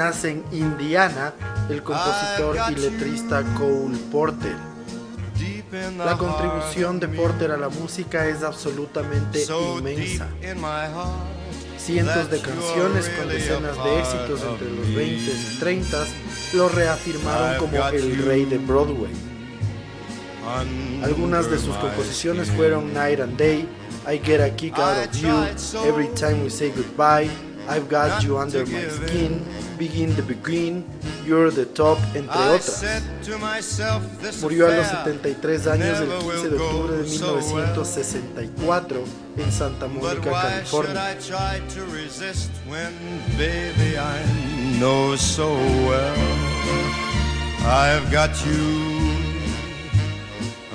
nace en Indiana el compositor y letrista Cole Porter. La contribución de Porter a la música es absolutamente inmensa. Cientos de canciones con decenas de éxitos entre los 20 y 30 lo reafirmaron como el rey de Broadway. Algunas de sus composiciones fueron Night and Day, I Get a Kick Out of You, Every Time We Say Goodbye, I've Got You Under My Skin, Begin the Begin, You're the Top, entre otras. Murió a los 73 años el 15 de octubre de 1964 en Santa Mónica, California. I've got you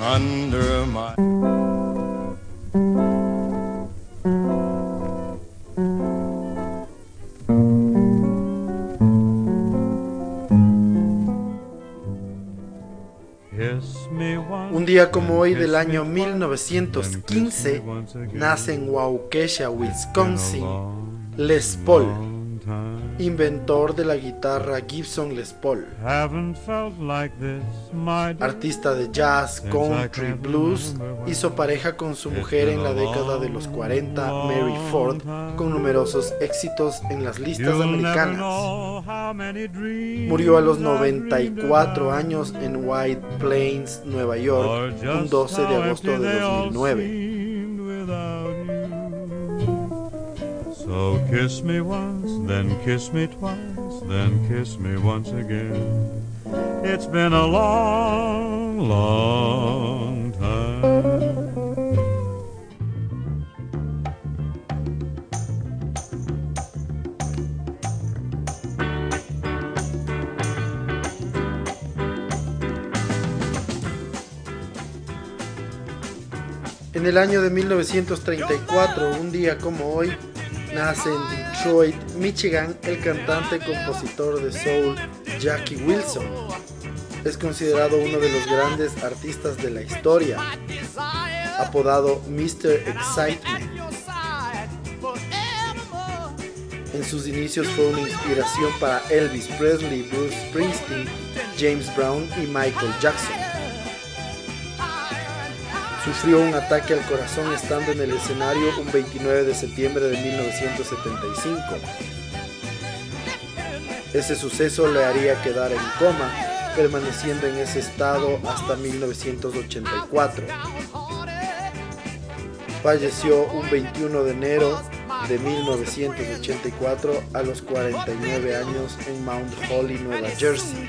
under my día como hoy del año 1915 nace en Waukesha, Wisconsin, Les Paul inventor de la guitarra Gibson Les Paul. Artista de jazz, country, blues, hizo pareja con su mujer en la década de los 40, Mary Ford, con numerosos éxitos en las listas americanas. Murió a los 94 años en White Plains, Nueva York, un 12 de agosto de 2009. So kiss me once, then kiss me twice, then kiss me once again. It's been a long, long time. En el año de 1934, un día como hoy, Nace en Detroit, Michigan, el cantante y compositor de soul Jackie Wilson. Es considerado uno de los grandes artistas de la historia, apodado Mr. Excitement. En sus inicios fue una inspiración para Elvis Presley, Bruce Springsteen, James Brown y Michael Jackson. Sufrió un ataque al corazón estando en el escenario un 29 de septiembre de 1975. Ese suceso le haría quedar en coma, permaneciendo en ese estado hasta 1984. Falleció un 21 de enero de 1984 a los 49 años en Mount Holly, Nueva Jersey.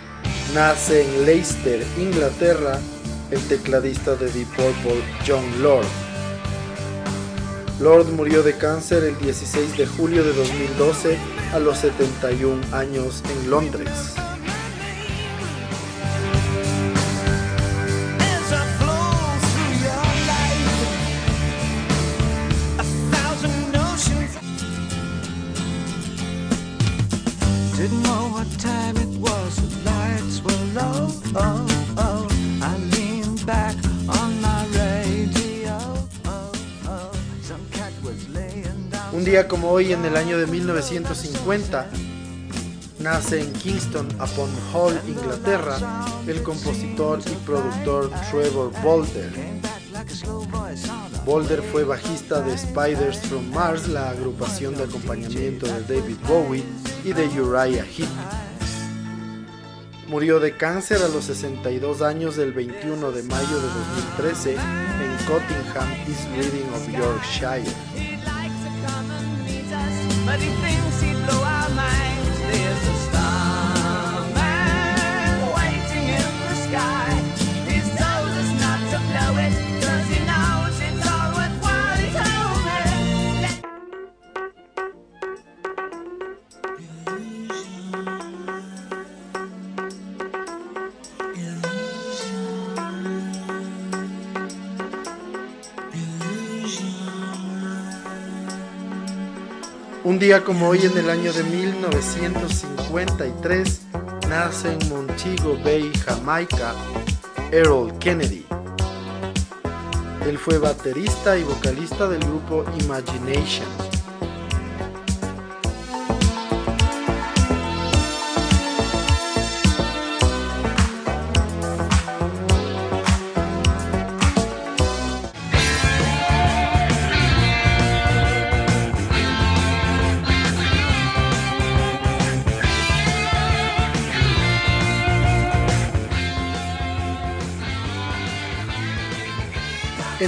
nace en Leicester, Inglaterra, el tecladista de Deep Purple, John Lord. Lord murió de cáncer el 16 de julio de 2012 a los 71 años en Londres. Como hoy, en el año de 1950, nace en Kingston upon Hull, Inglaterra, el compositor y productor Trevor Bolder. Bolder fue bajista de Spiders from Mars, la agrupación de acompañamiento de David Bowie, y de Uriah Heep. Murió de cáncer a los 62 años del 21 de mayo de 2013 en Cottingham, East Reading of Yorkshire. Un como hoy en el año de 1953 nace en Montego Bay, Jamaica, Errol Kennedy. Él fue baterista y vocalista del grupo Imagination.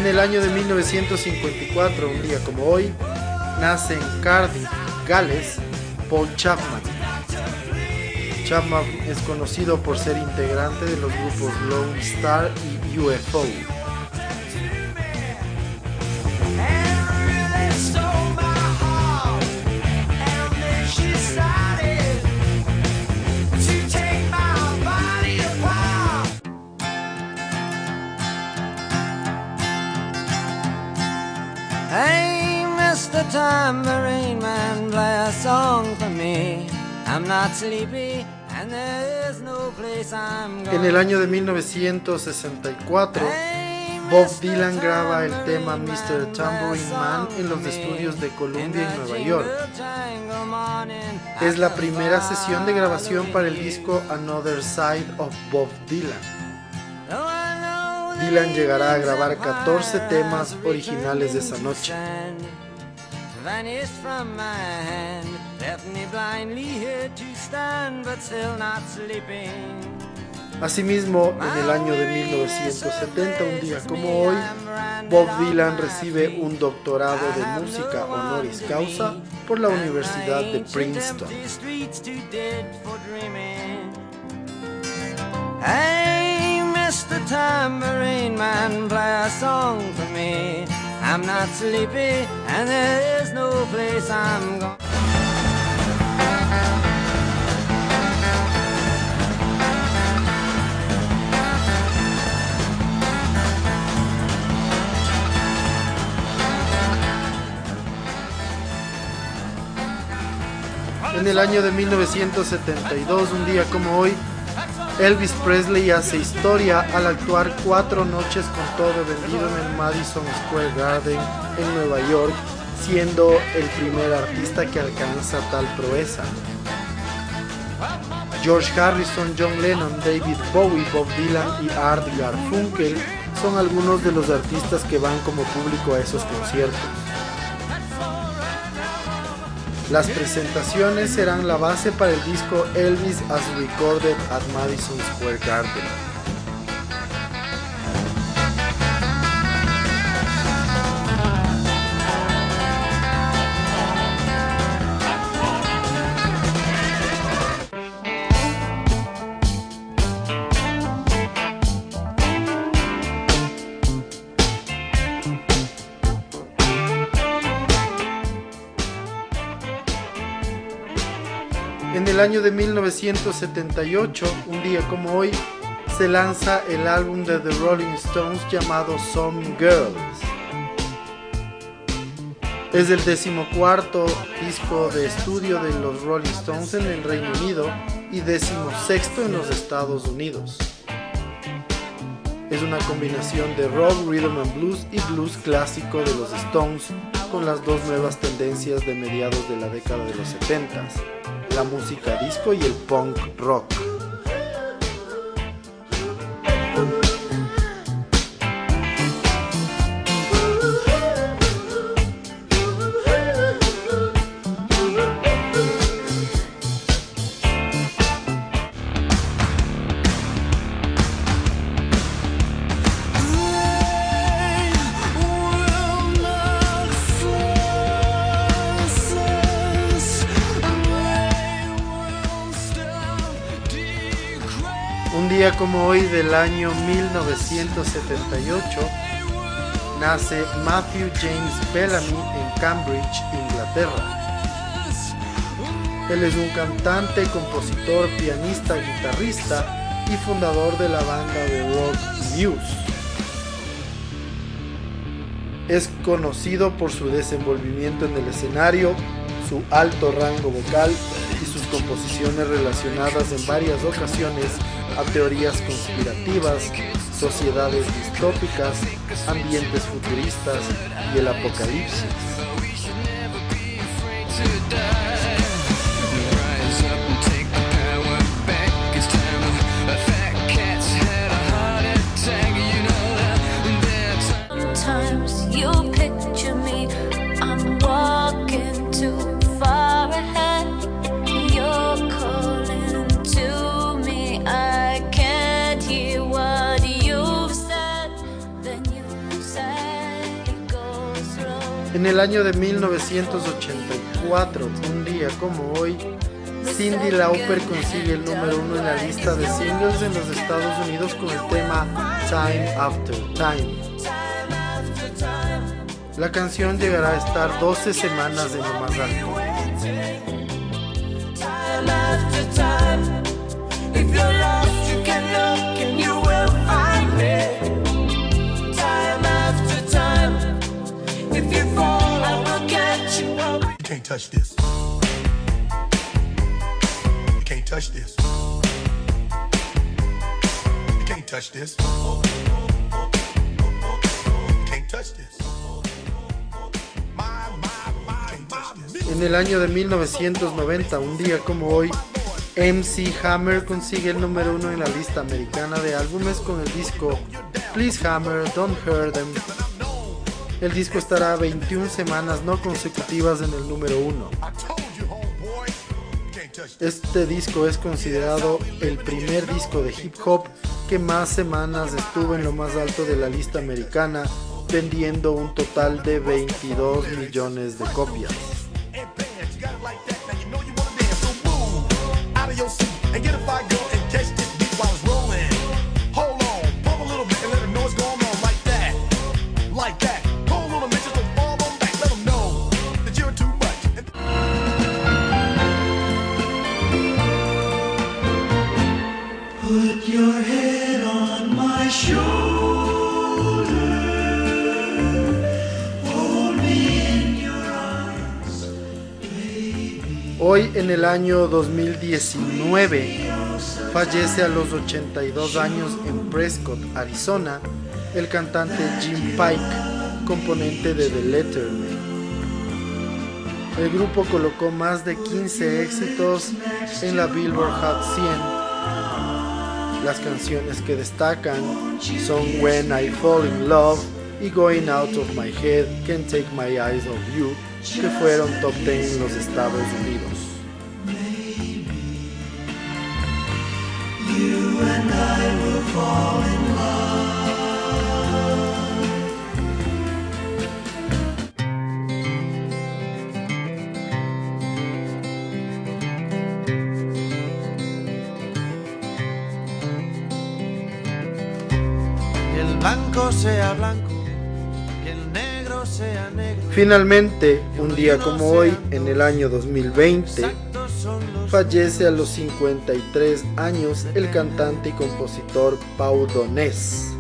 En el año de 1954, un día como hoy, nace en Cardiff, Gales, Paul Chapman. Chapman es conocido por ser integrante de los grupos Lone Star y UFO. En el año de 1964, Bob Dylan graba el tema Mr. Tambourine Man en los estudios de Columbia en Nueva York. Es la primera sesión de grabación para el disco Another Side of Bob Dylan. Dylan llegará a grabar 14 temas originales de esa noche. Asimismo, en el año de 1970, un día como hoy, Bob Dylan recibe un doctorado de música honoris causa por la Universidad de Princeton. Hey, Mr. Tambourine Man, play a song for me. I'm not sleepy and there is no place I'm going. En el año de 1972, un día como hoy, Elvis Presley hace historia al actuar cuatro noches con todo vendido en el Madison Square Garden en Nueva York, siendo el primer artista que alcanza tal proeza. George Harrison, John Lennon, David Bowie, Bob Dylan y Art Garfunkel son algunos de los artistas que van como público a esos conciertos. Las presentaciones serán la base para el disco Elvis as Recorded at Madison Square Garden. Año de 1978, un día como hoy, se lanza el álbum de The Rolling Stones llamado Some Girls. Es el decimocuarto disco de estudio de los Rolling Stones en el Reino Unido y decimosexto en los Estados Unidos. Es una combinación de rock, rhythm and blues y blues clásico de los Stones con las dos nuevas tendencias de mediados de la década de los 70 la música disco y el punk rock. Como hoy del año 1978 nace Matthew James Bellamy en Cambridge, Inglaterra. Él es un cantante, compositor, pianista, guitarrista y fundador de la banda de rock Muse. Es conocido por su desenvolvimiento en el escenario, su alto rango vocal y sus composiciones relacionadas en varias ocasiones a teorías conspirativas, sociedades distópicas, ambientes futuristas y el apocalipsis. En el año de 1984, un día como hoy, Cindy Lauper consigue el número uno en la lista de singles en los Estados Unidos con el tema Time After Time. La canción llegará a estar 12 semanas en lo más alto. En el año de 1990, un día como hoy, MC Hammer consigue el número uno en la lista americana de álbumes con el disco Please Hammer, Don't Hurt Them el disco estará 21 semanas no consecutivas en el número 1. Este disco es considerado el primer disco de hip hop que más semanas estuvo en lo más alto de la lista americana, vendiendo un total de 22 millones de copias. En el año 2019 fallece a los 82 años en Prescott, Arizona, el cantante Jim Pike, componente de The Letterman. El grupo colocó más de 15 éxitos en la Billboard Hot 100. Las canciones que destacan son When I Fall in Love y Going Out of My Head, Can't Take My Eyes Off You, que fueron top 10 en los Estados Unidos. Sea blanco, que el negro sea negro. Finalmente, un día como hoy, en el año 2020, fallece a los 53 años el cantante y compositor Pau Donés.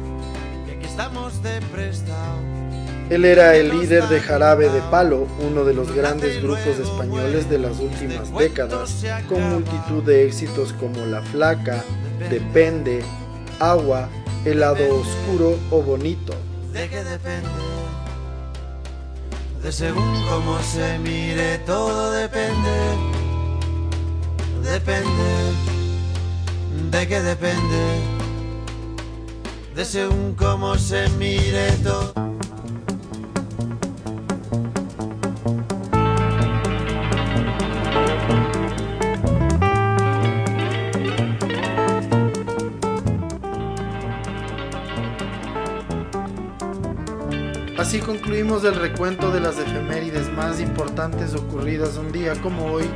Él era el líder de Jarabe de Palo, uno de los grandes grupos españoles de las últimas décadas, con multitud de éxitos como La Flaca, Depende, Agua, Helado Oscuro o Bonito. De que depende, de según cómo se mire, todo depende depende, de qué depende, de según cómo se mire todo. Así concluimos el recuento de las efemérides más importantes ocurridas un día como hoy,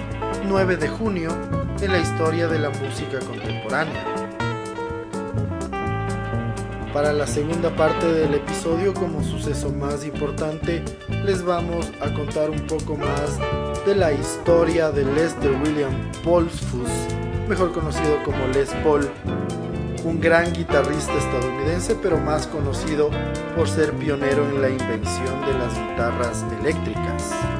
9 de junio, en la historia de la música contemporánea. Para la segunda parte del episodio, como suceso más importante, les vamos a contar un poco más de la historia de Lester William Polsfus, mejor conocido como Les Paul, un gran guitarrista estadounidense, pero más conocido por ser pionero en la invención de las guitarras eléctricas.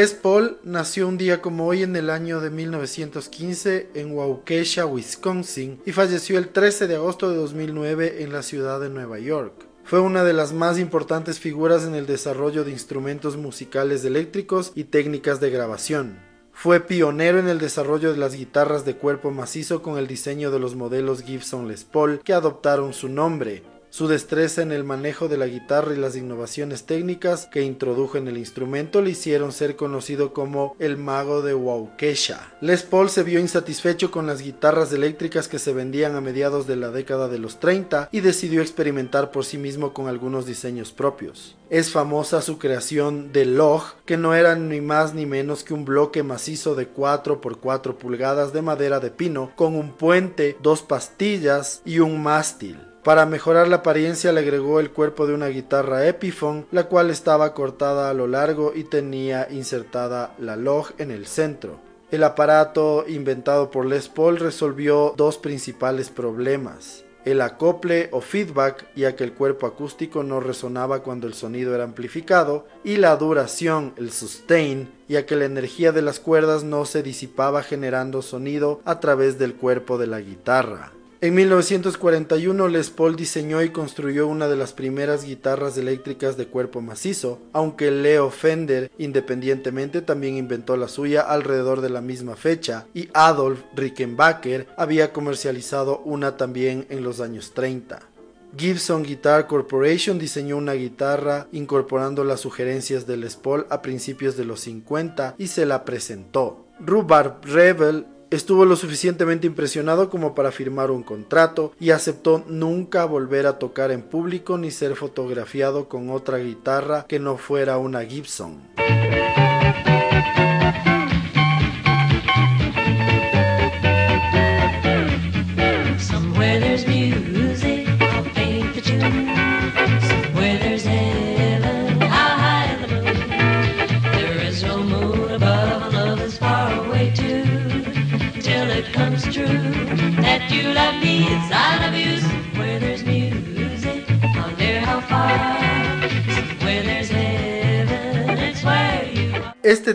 Les Paul nació un día como hoy en el año de 1915 en Waukesha, Wisconsin, y falleció el 13 de agosto de 2009 en la ciudad de Nueva York. Fue una de las más importantes figuras en el desarrollo de instrumentos musicales eléctricos y técnicas de grabación. Fue pionero en el desarrollo de las guitarras de cuerpo macizo con el diseño de los modelos Gibson Les Paul que adoptaron su nombre, su destreza en el manejo de la guitarra y las innovaciones técnicas que introdujo en el instrumento le hicieron ser conocido como el mago de Waukesha. Les Paul se vio insatisfecho con las guitarras eléctricas que se vendían a mediados de la década de los 30 y decidió experimentar por sí mismo con algunos diseños propios. Es famosa su creación de log, que no era ni más ni menos que un bloque macizo de 4 por 4 pulgadas de madera de pino con un puente, dos pastillas y un mástil. Para mejorar la apariencia le agregó el cuerpo de una guitarra Epiphone, la cual estaba cortada a lo largo y tenía insertada la log en el centro. El aparato inventado por Les Paul resolvió dos principales problemas. El acople o feedback, ya que el cuerpo acústico no resonaba cuando el sonido era amplificado, y la duración, el sustain, ya que la energía de las cuerdas no se disipaba generando sonido a través del cuerpo de la guitarra. En 1941 Les Paul diseñó y construyó una de las primeras guitarras eléctricas de cuerpo macizo, aunque Leo Fender independientemente también inventó la suya alrededor de la misma fecha y Adolf Rickenbacker había comercializado una también en los años 30. Gibson Guitar Corporation diseñó una guitarra incorporando las sugerencias de Les Paul a principios de los 50 y se la presentó. Rhubarb Rebel Estuvo lo suficientemente impresionado como para firmar un contrato y aceptó nunca volver a tocar en público ni ser fotografiado con otra guitarra que no fuera una Gibson.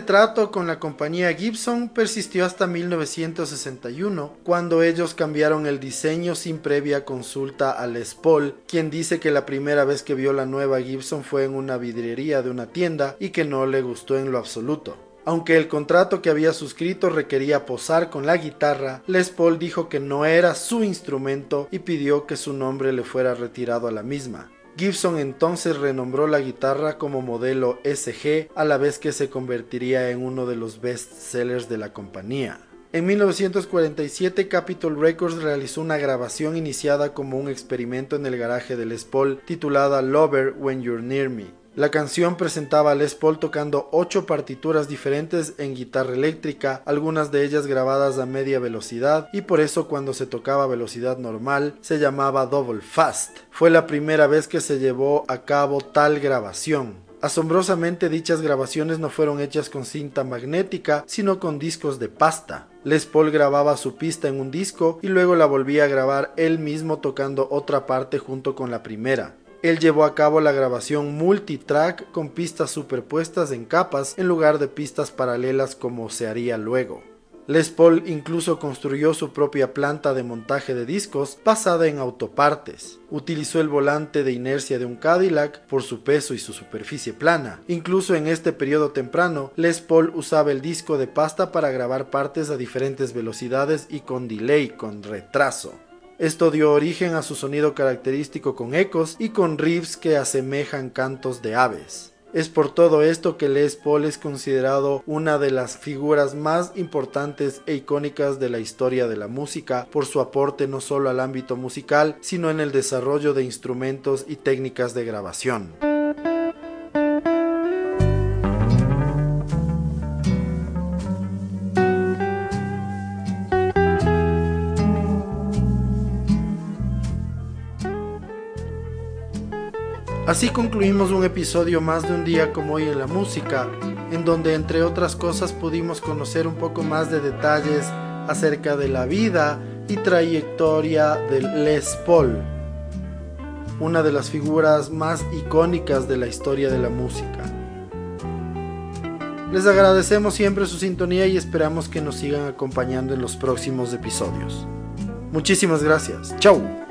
Trato con la compañía Gibson persistió hasta 1961, cuando ellos cambiaron el diseño sin previa consulta a Les Paul, quien dice que la primera vez que vio la nueva Gibson fue en una vidriería de una tienda y que no le gustó en lo absoluto. Aunque el contrato que había suscrito requería posar con la guitarra, Les Paul dijo que no era su instrumento y pidió que su nombre le fuera retirado a la misma. Gibson entonces renombró la guitarra como modelo SG a la vez que se convertiría en uno de los best sellers de la compañía. En 1947 Capitol Records realizó una grabación iniciada como un experimento en el garaje de Les Paul titulada Lover When You're Near Me. La canción presentaba a Les Paul tocando ocho partituras diferentes en guitarra eléctrica, algunas de ellas grabadas a media velocidad, y por eso cuando se tocaba a velocidad normal se llamaba double fast. Fue la primera vez que se llevó a cabo tal grabación. Asombrosamente dichas grabaciones no fueron hechas con cinta magnética, sino con discos de pasta. Les Paul grababa su pista en un disco y luego la volvía a grabar él mismo tocando otra parte junto con la primera. Él llevó a cabo la grabación multitrack con pistas superpuestas en capas en lugar de pistas paralelas como se haría luego. Les Paul incluso construyó su propia planta de montaje de discos basada en autopartes. Utilizó el volante de inercia de un Cadillac por su peso y su superficie plana. Incluso en este periodo temprano, Les Paul usaba el disco de pasta para grabar partes a diferentes velocidades y con delay, con retraso. Esto dio origen a su sonido característico con ecos y con riffs que asemejan cantos de aves. Es por todo esto que Les Paul es considerado una de las figuras más importantes e icónicas de la historia de la música por su aporte no solo al ámbito musical, sino en el desarrollo de instrumentos y técnicas de grabación. Así concluimos un episodio más de un día como hoy en la música, en donde entre otras cosas pudimos conocer un poco más de detalles acerca de la vida y trayectoria de Les Paul, una de las figuras más icónicas de la historia de la música. Les agradecemos siempre su sintonía y esperamos que nos sigan acompañando en los próximos episodios. Muchísimas gracias. Chau.